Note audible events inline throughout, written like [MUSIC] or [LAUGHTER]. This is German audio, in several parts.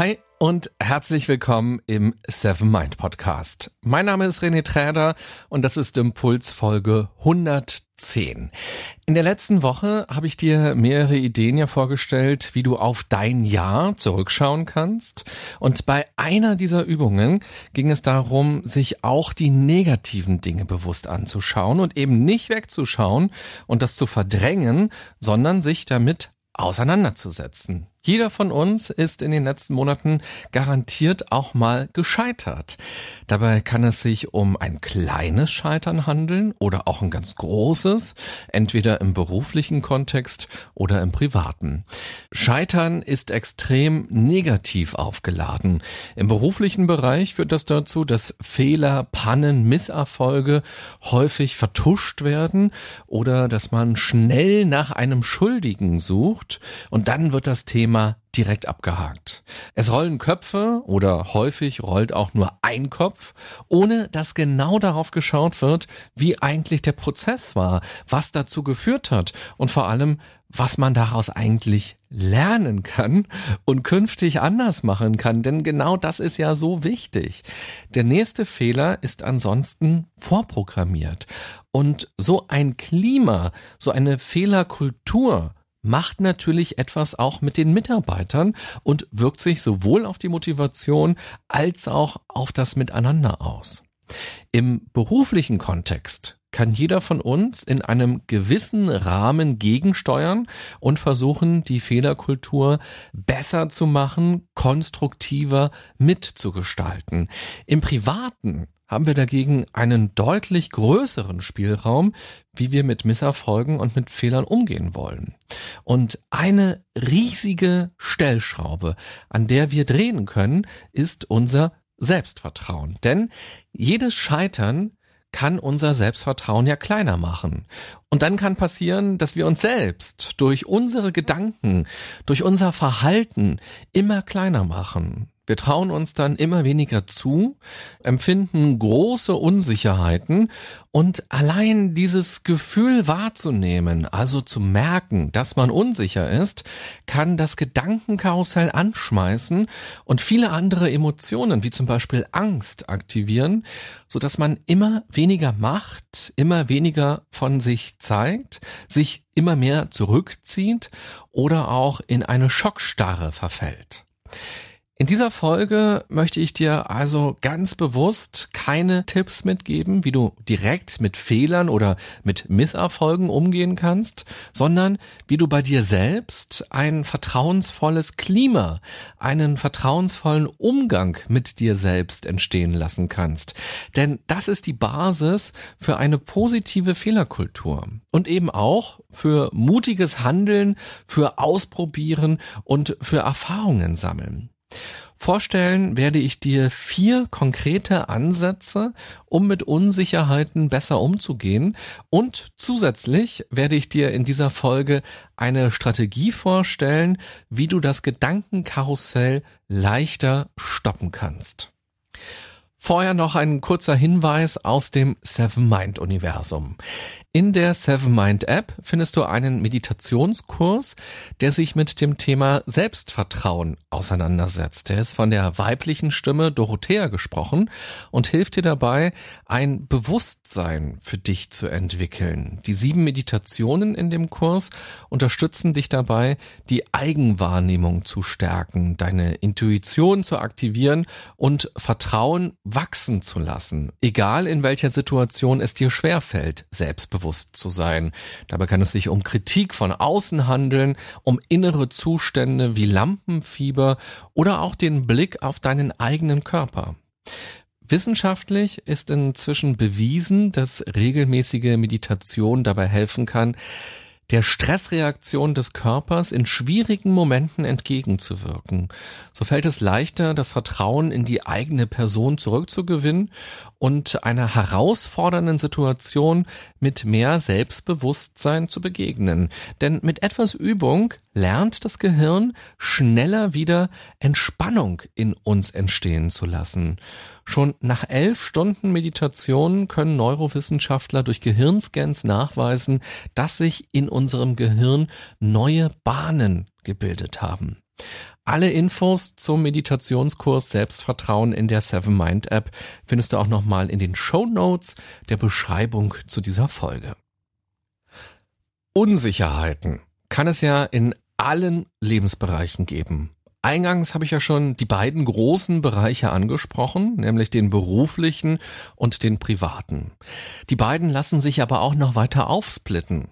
Hi und herzlich willkommen im Seven Mind Podcast. Mein Name ist René Träder und das ist Impuls Folge 110. In der letzten Woche habe ich dir mehrere Ideen ja vorgestellt, wie du auf dein Jahr zurückschauen kannst. Und bei einer dieser Übungen ging es darum, sich auch die negativen Dinge bewusst anzuschauen und eben nicht wegzuschauen und das zu verdrängen, sondern sich damit auseinanderzusetzen. Jeder von uns ist in den letzten Monaten garantiert auch mal gescheitert. Dabei kann es sich um ein kleines Scheitern handeln oder auch ein ganz großes, entweder im beruflichen Kontext oder im privaten. Scheitern ist extrem negativ aufgeladen. Im beruflichen Bereich führt das dazu, dass Fehler, Pannen, Misserfolge häufig vertuscht werden oder dass man schnell nach einem Schuldigen sucht und dann wird das Thema Thema direkt abgehakt. Es rollen Köpfe oder häufig rollt auch nur ein Kopf, ohne dass genau darauf geschaut wird, wie eigentlich der Prozess war, was dazu geführt hat und vor allem, was man daraus eigentlich lernen kann und künftig anders machen kann, denn genau das ist ja so wichtig. Der nächste Fehler ist ansonsten vorprogrammiert und so ein Klima, so eine Fehlerkultur macht natürlich etwas auch mit den Mitarbeitern und wirkt sich sowohl auf die Motivation als auch auf das Miteinander aus. Im beruflichen Kontext kann jeder von uns in einem gewissen Rahmen gegensteuern und versuchen, die Fehlerkultur besser zu machen, konstruktiver mitzugestalten. Im Privaten haben wir dagegen einen deutlich größeren Spielraum, wie wir mit Misserfolgen und mit Fehlern umgehen wollen. Und eine riesige Stellschraube, an der wir drehen können, ist unser Selbstvertrauen. Denn jedes Scheitern kann unser Selbstvertrauen ja kleiner machen. Und dann kann passieren, dass wir uns selbst durch unsere Gedanken, durch unser Verhalten immer kleiner machen. Wir trauen uns dann immer weniger zu, empfinden große Unsicherheiten und allein dieses Gefühl wahrzunehmen, also zu merken, dass man unsicher ist, kann das Gedankenkarussell anschmeißen und viele andere Emotionen, wie zum Beispiel Angst, aktivieren, so dass man immer weniger macht, immer weniger von sich zeigt, sich immer mehr zurückzieht oder auch in eine Schockstarre verfällt. In dieser Folge möchte ich dir also ganz bewusst keine Tipps mitgeben, wie du direkt mit Fehlern oder mit Misserfolgen umgehen kannst, sondern wie du bei dir selbst ein vertrauensvolles Klima, einen vertrauensvollen Umgang mit dir selbst entstehen lassen kannst. Denn das ist die Basis für eine positive Fehlerkultur und eben auch für mutiges Handeln, für Ausprobieren und für Erfahrungen sammeln. Vorstellen werde ich dir vier konkrete Ansätze, um mit Unsicherheiten besser umzugehen und zusätzlich werde ich dir in dieser Folge eine Strategie vorstellen, wie du das Gedankenkarussell leichter stoppen kannst. Vorher noch ein kurzer Hinweis aus dem Seven Mind Universum. In der Seven Mind App findest du einen Meditationskurs, der sich mit dem Thema Selbstvertrauen auseinandersetzt. Der ist von der weiblichen Stimme Dorothea gesprochen und hilft dir dabei, ein Bewusstsein für dich zu entwickeln. Die sieben Meditationen in dem Kurs unterstützen dich dabei, die Eigenwahrnehmung zu stärken, deine Intuition zu aktivieren und Vertrauen wachsen zu lassen, egal in welcher Situation es dir schwerfällt, selbstbewusst zu sein. Dabei kann es sich um Kritik von außen handeln, um innere Zustände wie Lampenfieber oder auch den Blick auf deinen eigenen Körper. Wissenschaftlich ist inzwischen bewiesen, dass regelmäßige Meditation dabei helfen kann, der Stressreaktion des Körpers in schwierigen Momenten entgegenzuwirken. So fällt es leichter, das Vertrauen in die eigene Person zurückzugewinnen und einer herausfordernden Situation mit mehr Selbstbewusstsein zu begegnen. Denn mit etwas Übung lernt das Gehirn schneller wieder Entspannung in uns entstehen zu lassen. Schon nach elf Stunden Meditation können Neurowissenschaftler durch Gehirnscans nachweisen, dass sich in unserem Gehirn neue Bahnen gebildet haben. Alle Infos zum Meditationskurs Selbstvertrauen in der Seven Mind App findest du auch nochmal in den Show Notes der Beschreibung zu dieser Folge. Unsicherheiten kann es ja in allen Lebensbereichen geben. Eingangs habe ich ja schon die beiden großen Bereiche angesprochen, nämlich den beruflichen und den privaten. Die beiden lassen sich aber auch noch weiter aufsplitten.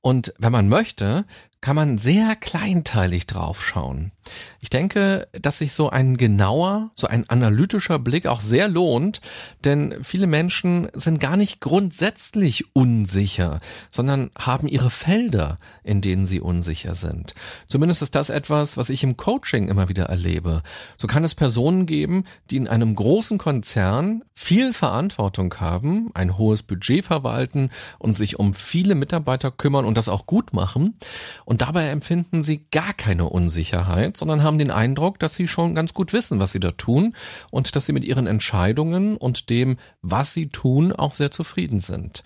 Und wenn man möchte, kann man sehr kleinteilig draufschauen. Ich denke, dass sich so ein genauer, so ein analytischer Blick auch sehr lohnt, denn viele Menschen sind gar nicht grundsätzlich unsicher, sondern haben ihre Felder, in denen sie unsicher sind. Zumindest ist das etwas, was ich im Coaching immer wieder erlebe. So kann es Personen geben, die in einem großen Konzern viel Verantwortung haben, ein hohes Budget verwalten und sich um viele Mitarbeiter kümmern und das auch gut machen. Und dabei empfinden sie gar keine Unsicherheit, sondern haben den Eindruck, dass sie schon ganz gut wissen, was sie da tun und dass sie mit ihren Entscheidungen und dem, was sie tun, auch sehr zufrieden sind.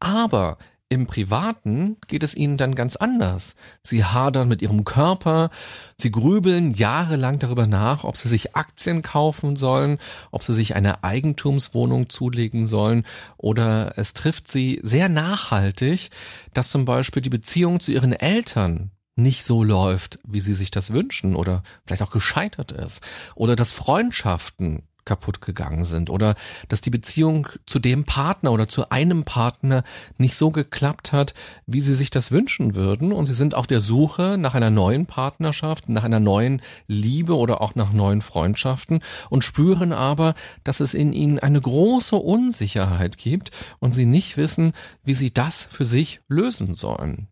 Aber im Privaten geht es ihnen dann ganz anders. Sie hadern mit ihrem Körper, sie grübeln jahrelang darüber nach, ob sie sich Aktien kaufen sollen, ob sie sich eine Eigentumswohnung zulegen sollen oder es trifft sie sehr nachhaltig, dass zum Beispiel die Beziehung zu ihren Eltern nicht so läuft, wie sie sich das wünschen oder vielleicht auch gescheitert ist oder dass Freundschaften kaputt gegangen sind oder dass die Beziehung zu dem Partner oder zu einem Partner nicht so geklappt hat, wie sie sich das wünschen würden und sie sind auf der Suche nach einer neuen Partnerschaft, nach einer neuen Liebe oder auch nach neuen Freundschaften und spüren aber, dass es in ihnen eine große Unsicherheit gibt und sie nicht wissen, wie sie das für sich lösen sollen.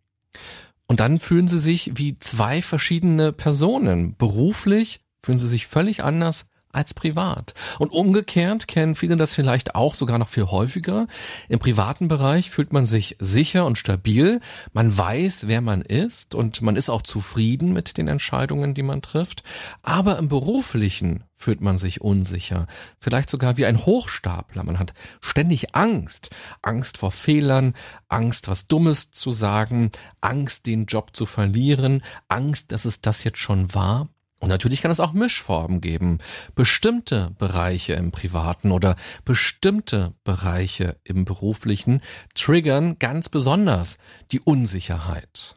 Und dann fühlen sie sich wie zwei verschiedene Personen. Beruflich fühlen sie sich völlig anders als privat. Und umgekehrt kennen viele das vielleicht auch sogar noch viel häufiger. Im privaten Bereich fühlt man sich sicher und stabil. Man weiß, wer man ist und man ist auch zufrieden mit den Entscheidungen, die man trifft. Aber im beruflichen fühlt man sich unsicher, vielleicht sogar wie ein Hochstapler. Man hat ständig Angst, Angst vor Fehlern, Angst, was Dummes zu sagen, Angst, den Job zu verlieren, Angst, dass es das jetzt schon war. Und natürlich kann es auch Mischformen geben. Bestimmte Bereiche im Privaten oder bestimmte Bereiche im Beruflichen triggern ganz besonders die Unsicherheit.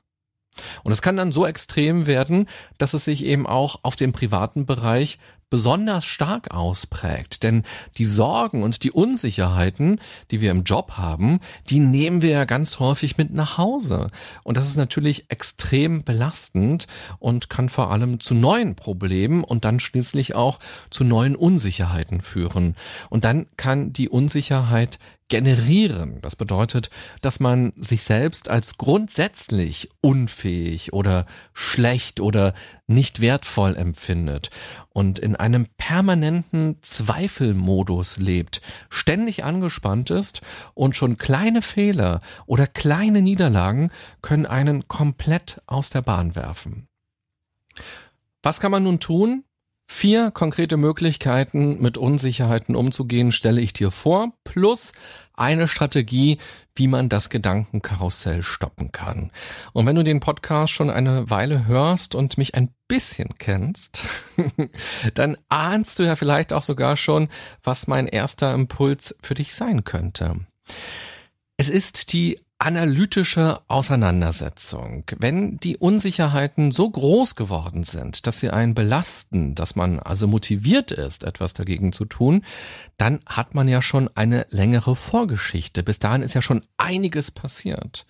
Und es kann dann so extrem werden, dass es sich eben auch auf den privaten Bereich besonders stark ausprägt. Denn die Sorgen und die Unsicherheiten, die wir im Job haben, die nehmen wir ja ganz häufig mit nach Hause. Und das ist natürlich extrem belastend und kann vor allem zu neuen Problemen und dann schließlich auch zu neuen Unsicherheiten führen. Und dann kann die Unsicherheit generieren. Das bedeutet, dass man sich selbst als grundsätzlich unfähig oder schlecht oder nicht wertvoll empfindet und in einem permanenten Zweifelmodus lebt, ständig angespannt ist und schon kleine Fehler oder kleine Niederlagen können einen komplett aus der Bahn werfen. Was kann man nun tun? Vier konkrete Möglichkeiten, mit Unsicherheiten umzugehen, stelle ich dir vor, plus eine Strategie, wie man das Gedankenkarussell stoppen kann. Und wenn du den Podcast schon eine Weile hörst und mich ein bisschen kennst, [LAUGHS] dann ahnst du ja vielleicht auch sogar schon, was mein erster Impuls für dich sein könnte. Es ist die analytische Auseinandersetzung. Wenn die Unsicherheiten so groß geworden sind, dass sie einen belasten, dass man also motiviert ist, etwas dagegen zu tun, dann hat man ja schon eine längere Vorgeschichte. Bis dahin ist ja schon einiges passiert.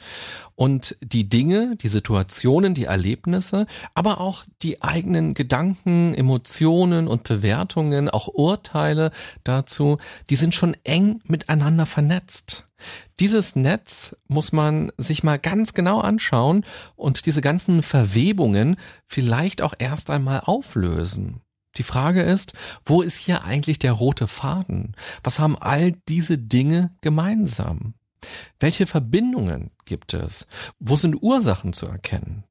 Und die Dinge, die Situationen, die Erlebnisse, aber auch die eigenen Gedanken, Emotionen und Bewertungen, auch Urteile dazu, die sind schon eng miteinander vernetzt. Dieses Netz muss man sich mal ganz genau anschauen und diese ganzen Verwebungen vielleicht auch erst einmal auflösen. Die Frage ist, wo ist hier eigentlich der rote Faden? Was haben all diese Dinge gemeinsam? Welche Verbindungen gibt es? Wo sind Ursachen zu erkennen?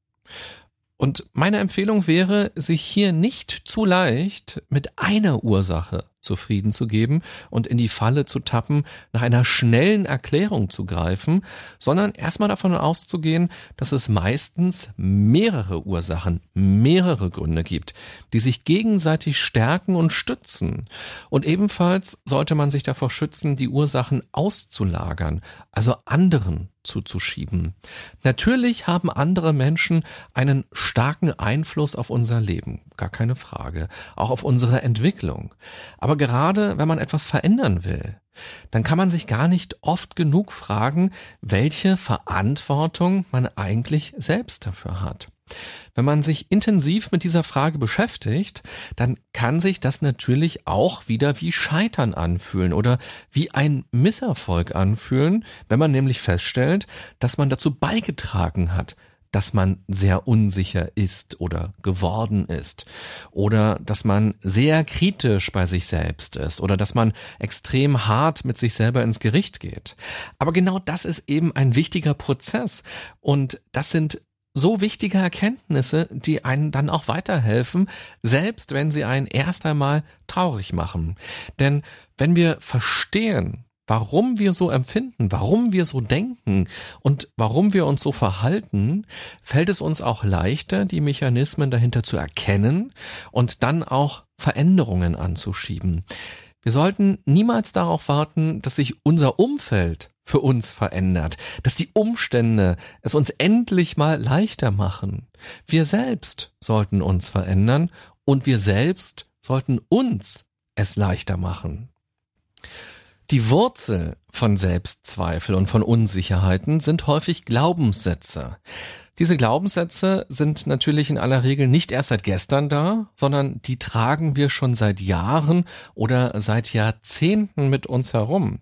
Und meine Empfehlung wäre, sich hier nicht zu leicht mit einer Ursache zufrieden zu geben und in die Falle zu tappen, nach einer schnellen Erklärung zu greifen, sondern erstmal davon auszugehen, dass es meistens mehrere Ursachen, mehrere Gründe gibt, die sich gegenseitig stärken und stützen. Und ebenfalls sollte man sich davor schützen, die Ursachen auszulagern, also anderen zuzuschieben. Natürlich haben andere Menschen einen starken Einfluss auf unser Leben, gar keine Frage, auch auf unsere Entwicklung. Aber gerade wenn man etwas verändern will, dann kann man sich gar nicht oft genug fragen, welche Verantwortung man eigentlich selbst dafür hat. Wenn man sich intensiv mit dieser Frage beschäftigt, dann kann sich das natürlich auch wieder wie Scheitern anfühlen oder wie ein Misserfolg anfühlen, wenn man nämlich feststellt, dass man dazu beigetragen hat, dass man sehr unsicher ist oder geworden ist oder dass man sehr kritisch bei sich selbst ist oder dass man extrem hart mit sich selber ins Gericht geht. Aber genau das ist eben ein wichtiger Prozess und das sind so wichtige Erkenntnisse, die einen dann auch weiterhelfen, selbst wenn sie einen erst einmal traurig machen. Denn wenn wir verstehen, warum wir so empfinden, warum wir so denken und warum wir uns so verhalten, fällt es uns auch leichter, die Mechanismen dahinter zu erkennen und dann auch Veränderungen anzuschieben. Wir sollten niemals darauf warten, dass sich unser Umfeld für uns verändert, dass die Umstände es uns endlich mal leichter machen. Wir selbst sollten uns verändern und wir selbst sollten uns es leichter machen. Die Wurzel von Selbstzweifel und von Unsicherheiten sind häufig Glaubenssätze. Diese Glaubenssätze sind natürlich in aller Regel nicht erst seit gestern da, sondern die tragen wir schon seit Jahren oder seit Jahrzehnten mit uns herum.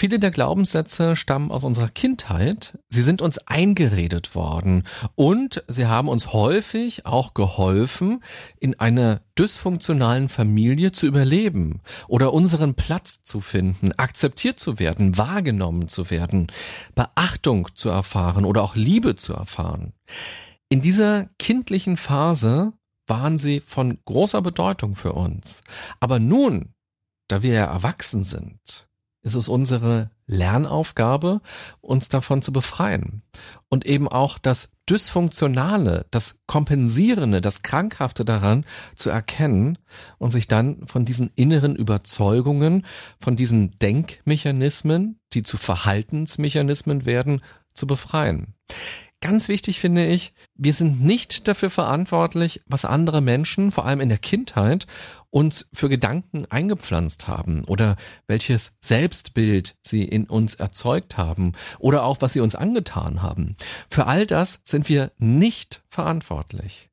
Viele der Glaubenssätze stammen aus unserer Kindheit. Sie sind uns eingeredet worden und sie haben uns häufig auch geholfen, in einer dysfunktionalen Familie zu überleben oder unseren Platz zu finden, akzeptiert zu werden, wahrgenommen zu werden, Beachtung zu erfahren oder auch Liebe zu erfahren. In dieser kindlichen Phase waren sie von großer Bedeutung für uns. Aber nun, da wir ja erwachsen sind, ist es unsere Lernaufgabe, uns davon zu befreien und eben auch das Dysfunktionale, das Kompensierende, das Krankhafte daran zu erkennen und sich dann von diesen inneren Überzeugungen, von diesen Denkmechanismen, die zu Verhaltensmechanismen werden, zu befreien. Ganz wichtig finde ich, wir sind nicht dafür verantwortlich, was andere Menschen, vor allem in der Kindheit, uns für Gedanken eingepflanzt haben oder welches Selbstbild sie in uns erzeugt haben oder auch was sie uns angetan haben. Für all das sind wir nicht verantwortlich.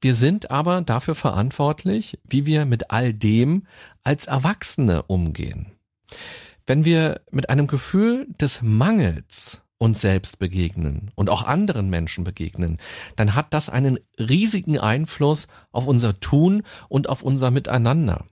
Wir sind aber dafür verantwortlich, wie wir mit all dem als Erwachsene umgehen. Wenn wir mit einem Gefühl des Mangels uns selbst begegnen und auch anderen Menschen begegnen, dann hat das einen riesigen Einfluss auf unser Tun und auf unser Miteinander.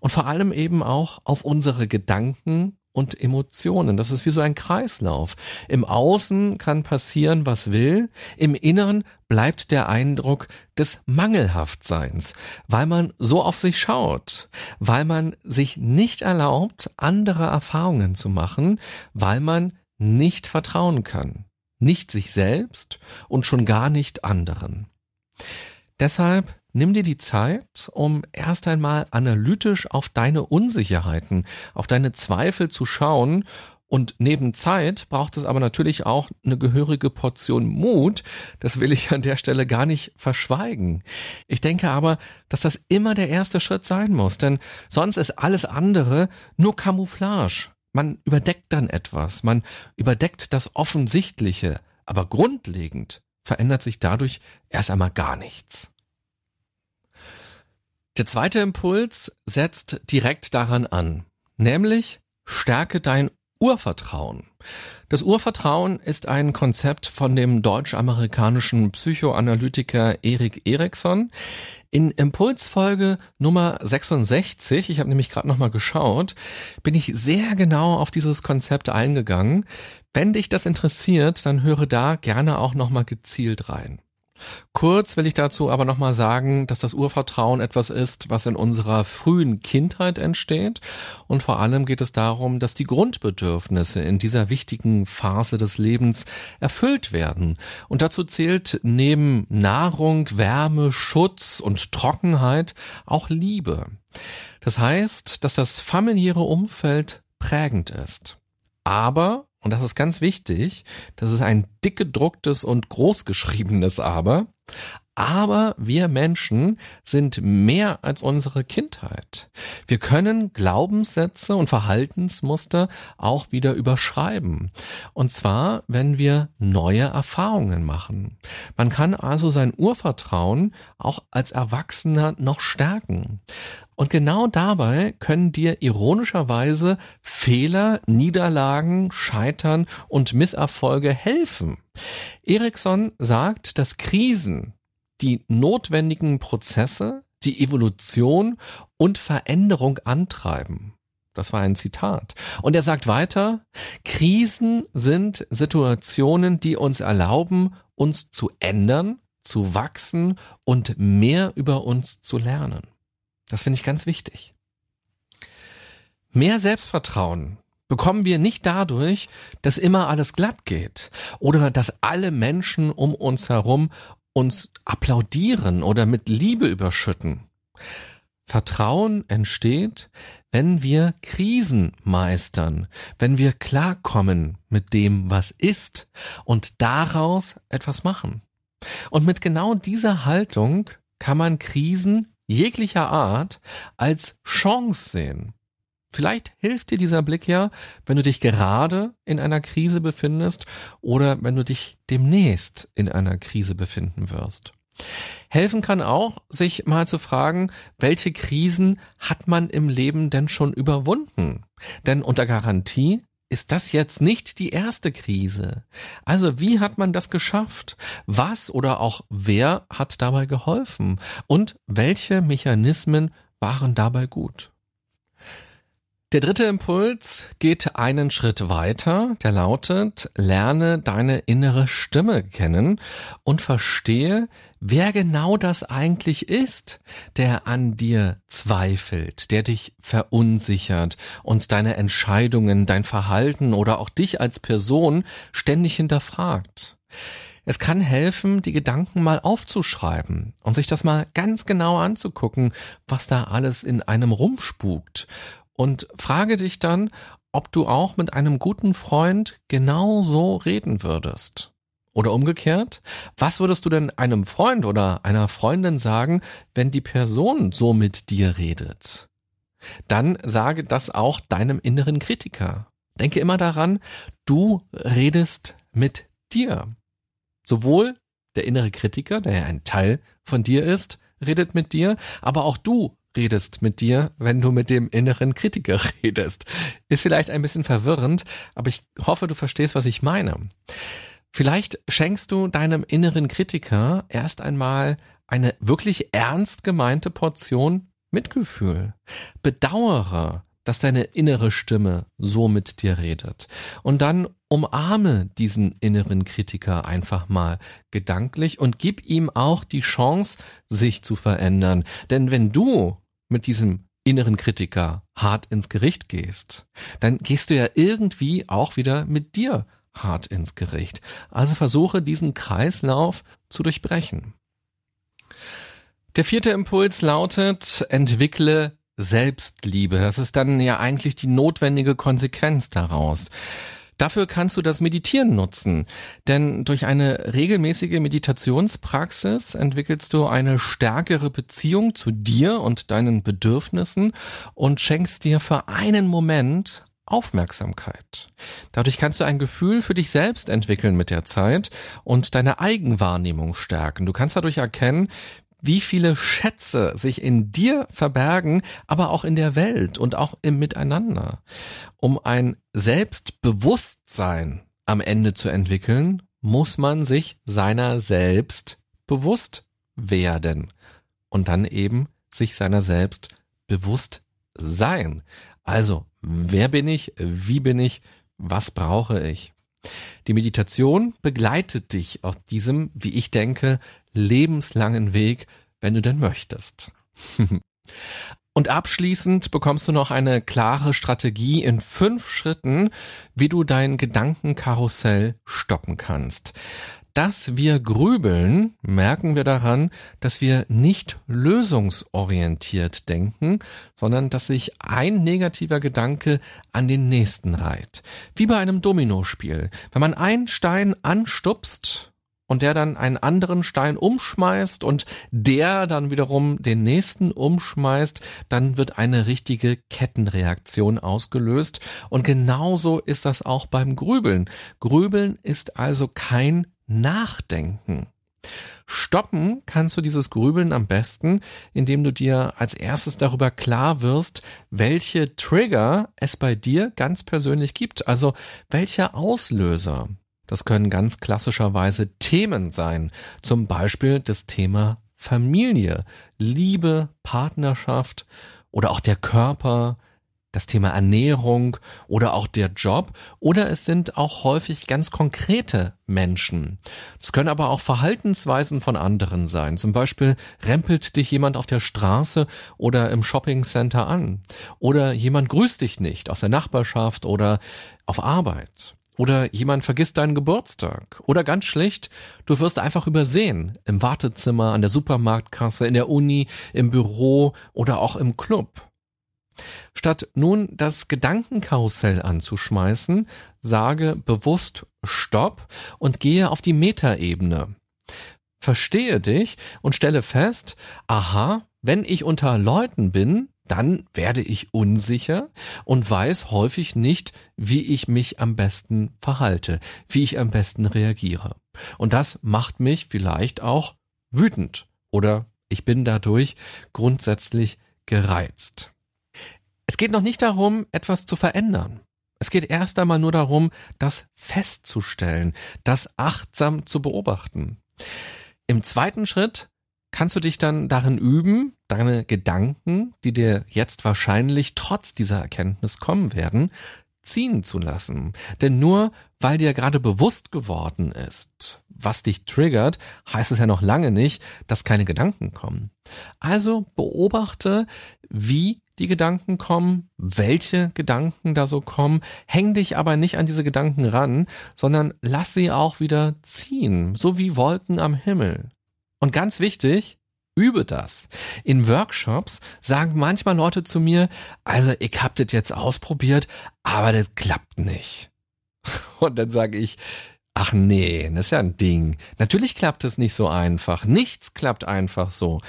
Und vor allem eben auch auf unsere Gedanken und Emotionen. Das ist wie so ein Kreislauf. Im Außen kann passieren, was will. Im Inneren bleibt der Eindruck des Mangelhaftseins, weil man so auf sich schaut, weil man sich nicht erlaubt, andere Erfahrungen zu machen, weil man nicht vertrauen kann, nicht sich selbst und schon gar nicht anderen. Deshalb nimm dir die Zeit, um erst einmal analytisch auf deine Unsicherheiten, auf deine Zweifel zu schauen und neben Zeit braucht es aber natürlich auch eine gehörige Portion Mut. Das will ich an der Stelle gar nicht verschweigen. Ich denke aber, dass das immer der erste Schritt sein muss, denn sonst ist alles andere nur Camouflage. Man überdeckt dann etwas, man überdeckt das Offensichtliche, aber grundlegend verändert sich dadurch erst einmal gar nichts. Der zweite Impuls setzt direkt daran an, nämlich stärke dein Urvertrauen. Das Urvertrauen ist ein Konzept von dem deutsch-amerikanischen Psychoanalytiker Erik Erikson. In Impulsfolge Nummer 66, ich habe nämlich gerade nochmal geschaut, bin ich sehr genau auf dieses Konzept eingegangen. Wenn dich das interessiert, dann höre da gerne auch nochmal gezielt rein. Kurz will ich dazu aber nochmal sagen, dass das Urvertrauen etwas ist, was in unserer frühen Kindheit entsteht. Und vor allem geht es darum, dass die Grundbedürfnisse in dieser wichtigen Phase des Lebens erfüllt werden. Und dazu zählt neben Nahrung, Wärme, Schutz und Trockenheit auch Liebe. Das heißt, dass das familiäre Umfeld prägend ist. Aber und das ist ganz wichtig, das ist ein dick gedrucktes und großgeschriebenes Aber, aber wir Menschen sind mehr als unsere Kindheit. Wir können Glaubenssätze und Verhaltensmuster auch wieder überschreiben. Und zwar, wenn wir neue Erfahrungen machen. Man kann also sein Urvertrauen auch als Erwachsener noch stärken. Und genau dabei können dir ironischerweise Fehler, Niederlagen, Scheitern und Misserfolge helfen. Ericsson sagt, dass Krisen die notwendigen Prozesse, die Evolution und Veränderung antreiben. Das war ein Zitat. Und er sagt weiter, Krisen sind Situationen, die uns erlauben, uns zu ändern, zu wachsen und mehr über uns zu lernen. Das finde ich ganz wichtig. Mehr Selbstvertrauen bekommen wir nicht dadurch, dass immer alles glatt geht oder dass alle Menschen um uns herum uns applaudieren oder mit Liebe überschütten. Vertrauen entsteht, wenn wir Krisen meistern, wenn wir klarkommen mit dem, was ist und daraus etwas machen. Und mit genau dieser Haltung kann man Krisen jeglicher Art als Chance sehen. Vielleicht hilft dir dieser Blick ja, wenn du dich gerade in einer Krise befindest oder wenn du dich demnächst in einer Krise befinden wirst. Helfen kann auch, sich mal zu fragen, welche Krisen hat man im Leben denn schon überwunden? Denn unter Garantie ist das jetzt nicht die erste Krise. Also wie hat man das geschafft? Was oder auch wer hat dabei geholfen? Und welche Mechanismen waren dabei gut? Der dritte Impuls geht einen Schritt weiter, der lautet, lerne deine innere Stimme kennen und verstehe, wer genau das eigentlich ist, der an dir zweifelt, der dich verunsichert und deine Entscheidungen, dein Verhalten oder auch dich als Person ständig hinterfragt. Es kann helfen, die Gedanken mal aufzuschreiben und sich das mal ganz genau anzugucken, was da alles in einem rumspukt und frage dich dann, ob du auch mit einem guten Freund genau so reden würdest. Oder umgekehrt, was würdest du denn einem Freund oder einer Freundin sagen, wenn die Person so mit dir redet? Dann sage das auch deinem inneren Kritiker. Denke immer daran, du redest mit dir. Sowohl der innere Kritiker, der ja ein Teil von dir ist, redet mit dir, aber auch du redest mit dir, wenn du mit dem inneren Kritiker [LAUGHS] redest. Ist vielleicht ein bisschen verwirrend, aber ich hoffe, du verstehst, was ich meine. Vielleicht schenkst du deinem inneren Kritiker erst einmal eine wirklich ernst gemeinte Portion Mitgefühl. Bedauere, dass deine innere Stimme so mit dir redet. Und dann umarme diesen inneren Kritiker einfach mal gedanklich und gib ihm auch die Chance, sich zu verändern. Denn wenn du mit diesem inneren Kritiker hart ins Gericht gehst, dann gehst du ja irgendwie auch wieder mit dir hart ins Gericht. Also versuche diesen Kreislauf zu durchbrechen. Der vierte Impuls lautet, entwickle Selbstliebe. Das ist dann ja eigentlich die notwendige Konsequenz daraus. Dafür kannst du das Meditieren nutzen, denn durch eine regelmäßige Meditationspraxis entwickelst du eine stärkere Beziehung zu dir und deinen Bedürfnissen und schenkst dir für einen Moment Aufmerksamkeit. Dadurch kannst du ein Gefühl für dich selbst entwickeln mit der Zeit und deine Eigenwahrnehmung stärken. Du kannst dadurch erkennen, wie viele Schätze sich in dir verbergen, aber auch in der Welt und auch im Miteinander. Um ein Selbstbewusstsein am Ende zu entwickeln, muss man sich seiner selbst bewusst werden und dann eben sich seiner selbst bewusst sein. Also, wer bin ich? Wie bin ich? Was brauche ich? Die Meditation begleitet dich auf diesem, wie ich denke, lebenslangen Weg, wenn du denn möchtest. [LAUGHS] Und abschließend bekommst du noch eine klare Strategie in fünf Schritten, wie du dein Gedankenkarussell stoppen kannst. Dass wir grübeln, merken wir daran, dass wir nicht lösungsorientiert denken, sondern dass sich ein negativer Gedanke an den nächsten reiht. Wie bei einem Dominospiel. Wenn man einen Stein anstupst, und der dann einen anderen Stein umschmeißt und der dann wiederum den nächsten umschmeißt, dann wird eine richtige Kettenreaktion ausgelöst. Und genauso ist das auch beim Grübeln. Grübeln ist also kein Nachdenken. Stoppen kannst du dieses Grübeln am besten, indem du dir als erstes darüber klar wirst, welche Trigger es bei dir ganz persönlich gibt, also welche Auslöser. Das können ganz klassischerweise Themen sein, zum Beispiel das Thema Familie, Liebe, Partnerschaft oder auch der Körper, das Thema Ernährung oder auch der Job oder es sind auch häufig ganz konkrete Menschen. Es können aber auch Verhaltensweisen von anderen sein. Zum Beispiel rempelt dich jemand auf der Straße oder im Shoppingcenter an oder jemand grüßt dich nicht aus der Nachbarschaft oder auf Arbeit. Oder jemand vergisst deinen Geburtstag. Oder ganz schlecht, du wirst einfach übersehen. Im Wartezimmer, an der Supermarktkasse, in der Uni, im Büro oder auch im Club. Statt nun das Gedankenkarussell anzuschmeißen, sage bewusst Stopp und gehe auf die Metaebene. Verstehe dich und stelle fest, aha, wenn ich unter Leuten bin, dann werde ich unsicher und weiß häufig nicht, wie ich mich am besten verhalte, wie ich am besten reagiere. Und das macht mich vielleicht auch wütend oder ich bin dadurch grundsätzlich gereizt. Es geht noch nicht darum, etwas zu verändern. Es geht erst einmal nur darum, das festzustellen, das achtsam zu beobachten. Im zweiten Schritt kannst du dich dann darin üben, deine Gedanken, die dir jetzt wahrscheinlich trotz dieser Erkenntnis kommen werden, ziehen zu lassen. Denn nur weil dir gerade bewusst geworden ist, was dich triggert, heißt es ja noch lange nicht, dass keine Gedanken kommen. Also beobachte, wie die Gedanken kommen, welche Gedanken da so kommen, häng dich aber nicht an diese Gedanken ran, sondern lass sie auch wieder ziehen, so wie Wolken am Himmel. Und ganz wichtig, übe das. In Workshops sagen manchmal Leute zu mir, also ich hab das jetzt ausprobiert, aber das klappt nicht. [LAUGHS] Und dann sage ich, Ach nee, das ist ja ein Ding. Natürlich klappt es nicht so einfach. Nichts klappt einfach so.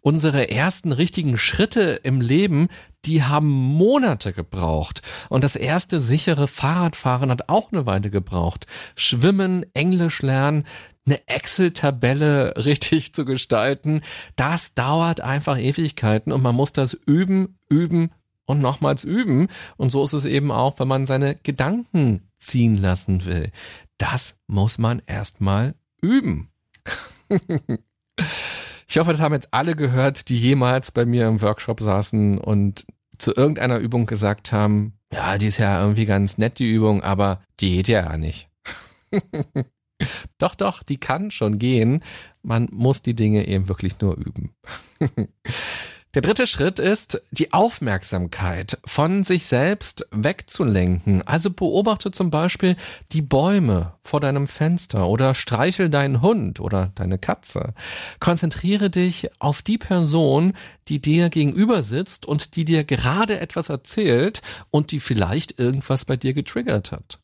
Unsere ersten richtigen Schritte im Leben, die haben Monate gebraucht. Und das erste sichere Fahrradfahren hat auch eine Weile gebraucht. Schwimmen, Englisch lernen, eine Excel-Tabelle [LAUGHS] richtig zu gestalten, das dauert einfach Ewigkeiten und man muss das üben, üben und nochmals üben. Und so ist es eben auch, wenn man seine Gedanken ziehen lassen will. Das muss man erstmal üben. ich hoffe, das haben jetzt alle gehört, die jemals bei mir im Workshop saßen und zu irgendeiner Übung gesagt haben, ja, die ist ja irgendwie ganz nett, die Übung, aber die geht ja nicht. [LAUGHS] Doch, doch, die kann schon gehen. Man muss die Dinge eben wirklich nur üben. [LAUGHS] Der dritte Schritt ist, die Aufmerksamkeit von sich selbst wegzulenken. Also beobachte zum Beispiel die Bäume vor deinem Fenster oder streichel deinen Hund oder deine Katze. Konzentriere dich auf die Person, die dir gegenüber sitzt und die dir gerade etwas erzählt und die vielleicht irgendwas bei dir getriggert hat.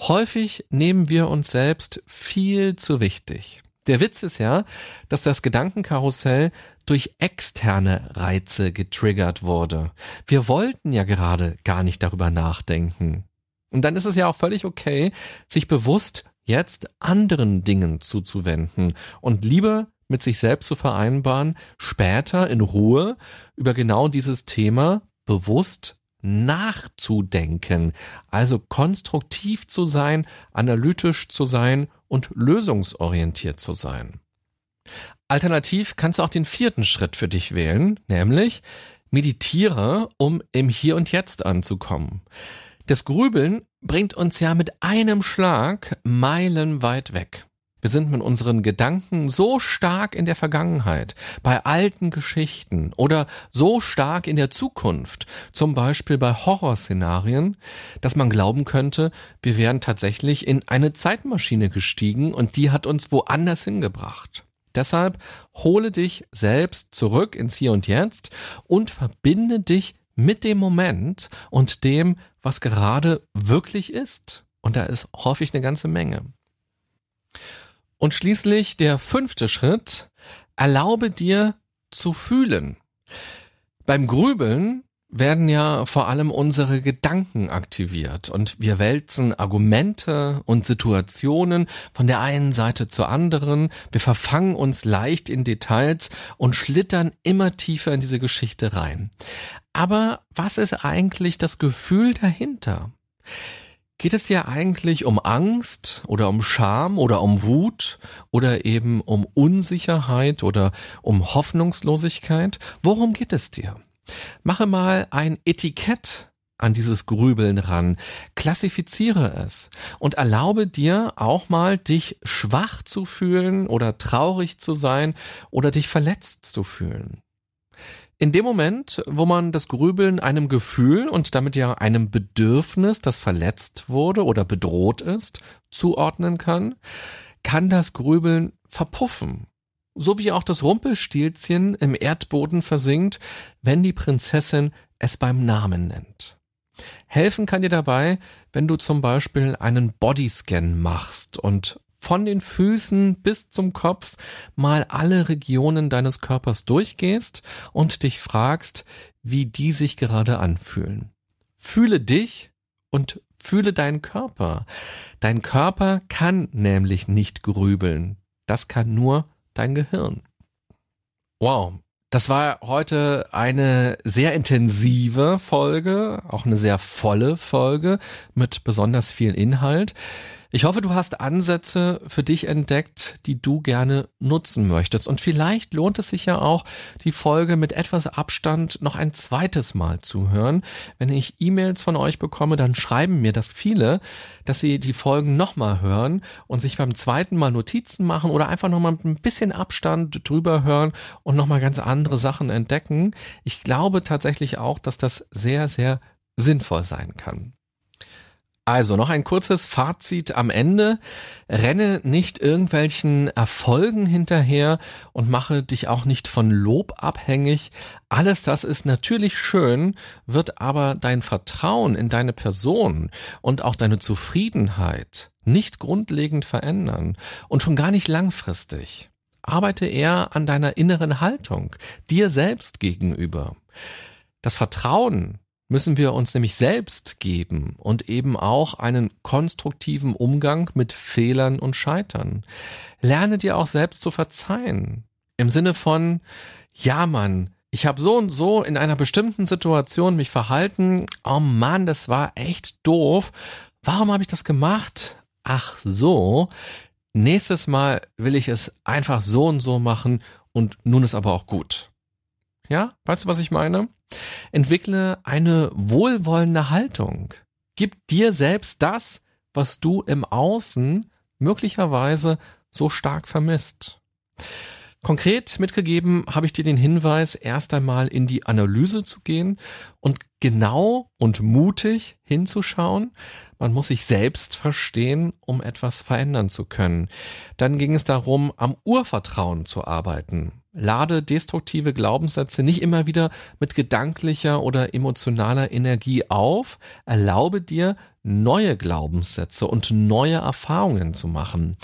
Häufig nehmen wir uns selbst viel zu wichtig. Der Witz ist ja, dass das Gedankenkarussell durch externe Reize getriggert wurde. Wir wollten ja gerade gar nicht darüber nachdenken. Und dann ist es ja auch völlig okay, sich bewusst jetzt anderen Dingen zuzuwenden und lieber mit sich selbst zu vereinbaren, später in Ruhe über genau dieses Thema bewusst nachzudenken, also konstruktiv zu sein, analytisch zu sein und lösungsorientiert zu sein. Alternativ kannst du auch den vierten Schritt für dich wählen, nämlich meditiere, um im Hier und Jetzt anzukommen. Das Grübeln bringt uns ja mit einem Schlag meilenweit weg. Wir sind mit unseren Gedanken so stark in der Vergangenheit, bei alten Geschichten oder so stark in der Zukunft, zum Beispiel bei Horrorszenarien, dass man glauben könnte, wir wären tatsächlich in eine Zeitmaschine gestiegen und die hat uns woanders hingebracht. Deshalb hole dich selbst zurück ins Hier und Jetzt und verbinde dich mit dem Moment und dem, was gerade wirklich ist. Und da ist häufig eine ganze Menge. Und schließlich der fünfte Schritt, erlaube dir zu fühlen. Beim Grübeln werden ja vor allem unsere Gedanken aktiviert und wir wälzen Argumente und Situationen von der einen Seite zur anderen, wir verfangen uns leicht in Details und schlittern immer tiefer in diese Geschichte rein. Aber was ist eigentlich das Gefühl dahinter? Geht es dir eigentlich um Angst oder um Scham oder um Wut oder eben um Unsicherheit oder um Hoffnungslosigkeit? Worum geht es dir? Mache mal ein Etikett an dieses Grübeln ran, klassifiziere es und erlaube dir auch mal, dich schwach zu fühlen oder traurig zu sein oder dich verletzt zu fühlen. In dem Moment, wo man das Grübeln einem Gefühl und damit ja einem Bedürfnis, das verletzt wurde oder bedroht ist, zuordnen kann, kann das Grübeln verpuffen. So wie auch das Rumpelstilzchen im Erdboden versinkt, wenn die Prinzessin es beim Namen nennt. Helfen kann dir dabei, wenn du zum Beispiel einen Bodyscan machst und von den Füßen bis zum Kopf mal alle Regionen deines Körpers durchgehst und dich fragst, wie die sich gerade anfühlen. Fühle dich und fühle deinen Körper. Dein Körper kann nämlich nicht grübeln. Das kann nur dein Gehirn. Wow, das war heute eine sehr intensive Folge, auch eine sehr volle Folge mit besonders viel Inhalt. Ich hoffe, du hast Ansätze für dich entdeckt, die du gerne nutzen möchtest. Und vielleicht lohnt es sich ja auch, die Folge mit etwas Abstand noch ein zweites Mal zu hören. Wenn ich E-Mails von euch bekomme, dann schreiben mir das viele, dass sie die Folgen nochmal hören und sich beim zweiten Mal Notizen machen oder einfach nochmal mit ein bisschen Abstand drüber hören und nochmal ganz andere Sachen entdecken. Ich glaube tatsächlich auch, dass das sehr, sehr sinnvoll sein kann. Also noch ein kurzes Fazit am Ende. Renne nicht irgendwelchen Erfolgen hinterher und mache dich auch nicht von Lob abhängig. Alles das ist natürlich schön, wird aber dein Vertrauen in deine Person und auch deine Zufriedenheit nicht grundlegend verändern und schon gar nicht langfristig. Arbeite eher an deiner inneren Haltung, dir selbst gegenüber. Das Vertrauen müssen wir uns nämlich selbst geben und eben auch einen konstruktiven Umgang mit Fehlern und Scheitern. Lerne dir auch selbst zu verzeihen. Im Sinne von, ja Mann, ich habe so und so in einer bestimmten Situation mich verhalten. Oh Mann, das war echt doof. Warum habe ich das gemacht? Ach so. Nächstes Mal will ich es einfach so und so machen und nun ist aber auch gut. Ja, weißt du, was ich meine? Entwickle eine wohlwollende Haltung. Gib dir selbst das, was du im Außen möglicherweise so stark vermisst. Konkret mitgegeben habe ich dir den Hinweis, erst einmal in die Analyse zu gehen und genau und mutig hinzuschauen. Man muss sich selbst verstehen, um etwas verändern zu können. Dann ging es darum, am Urvertrauen zu arbeiten. Lade destruktive Glaubenssätze nicht immer wieder mit gedanklicher oder emotionaler Energie auf. Erlaube dir, neue Glaubenssätze und neue Erfahrungen zu machen.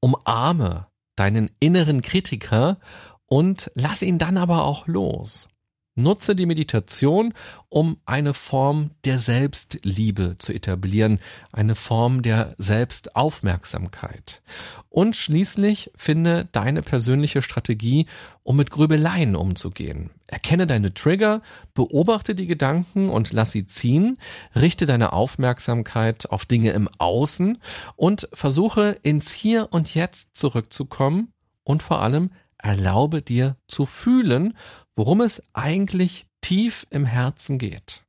Umarme deinen inneren Kritiker und lass ihn dann aber auch los. Nutze die Meditation, um eine Form der Selbstliebe zu etablieren, eine Form der Selbstaufmerksamkeit. Und schließlich finde deine persönliche Strategie, um mit Grübeleien umzugehen. Erkenne deine Trigger, beobachte die Gedanken und lass sie ziehen, richte deine Aufmerksamkeit auf Dinge im Außen und versuche ins Hier und Jetzt zurückzukommen und vor allem erlaube dir zu fühlen worum es eigentlich tief im Herzen geht.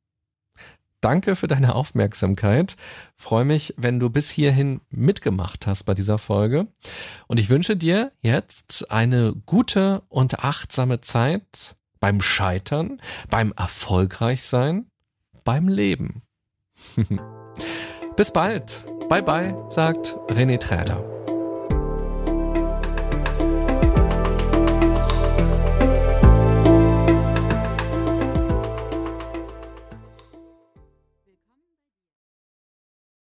danke für deine Aufmerksamkeit. Freue mich, wenn du bis hierhin mitgemacht hast bei dieser Folge. Und ich wünsche dir jetzt eine gute und achtsame Zeit beim Scheitern, beim Erfolgreichsein, beim Leben. [LAUGHS] bis bald. Bye bye, sagt René Träder.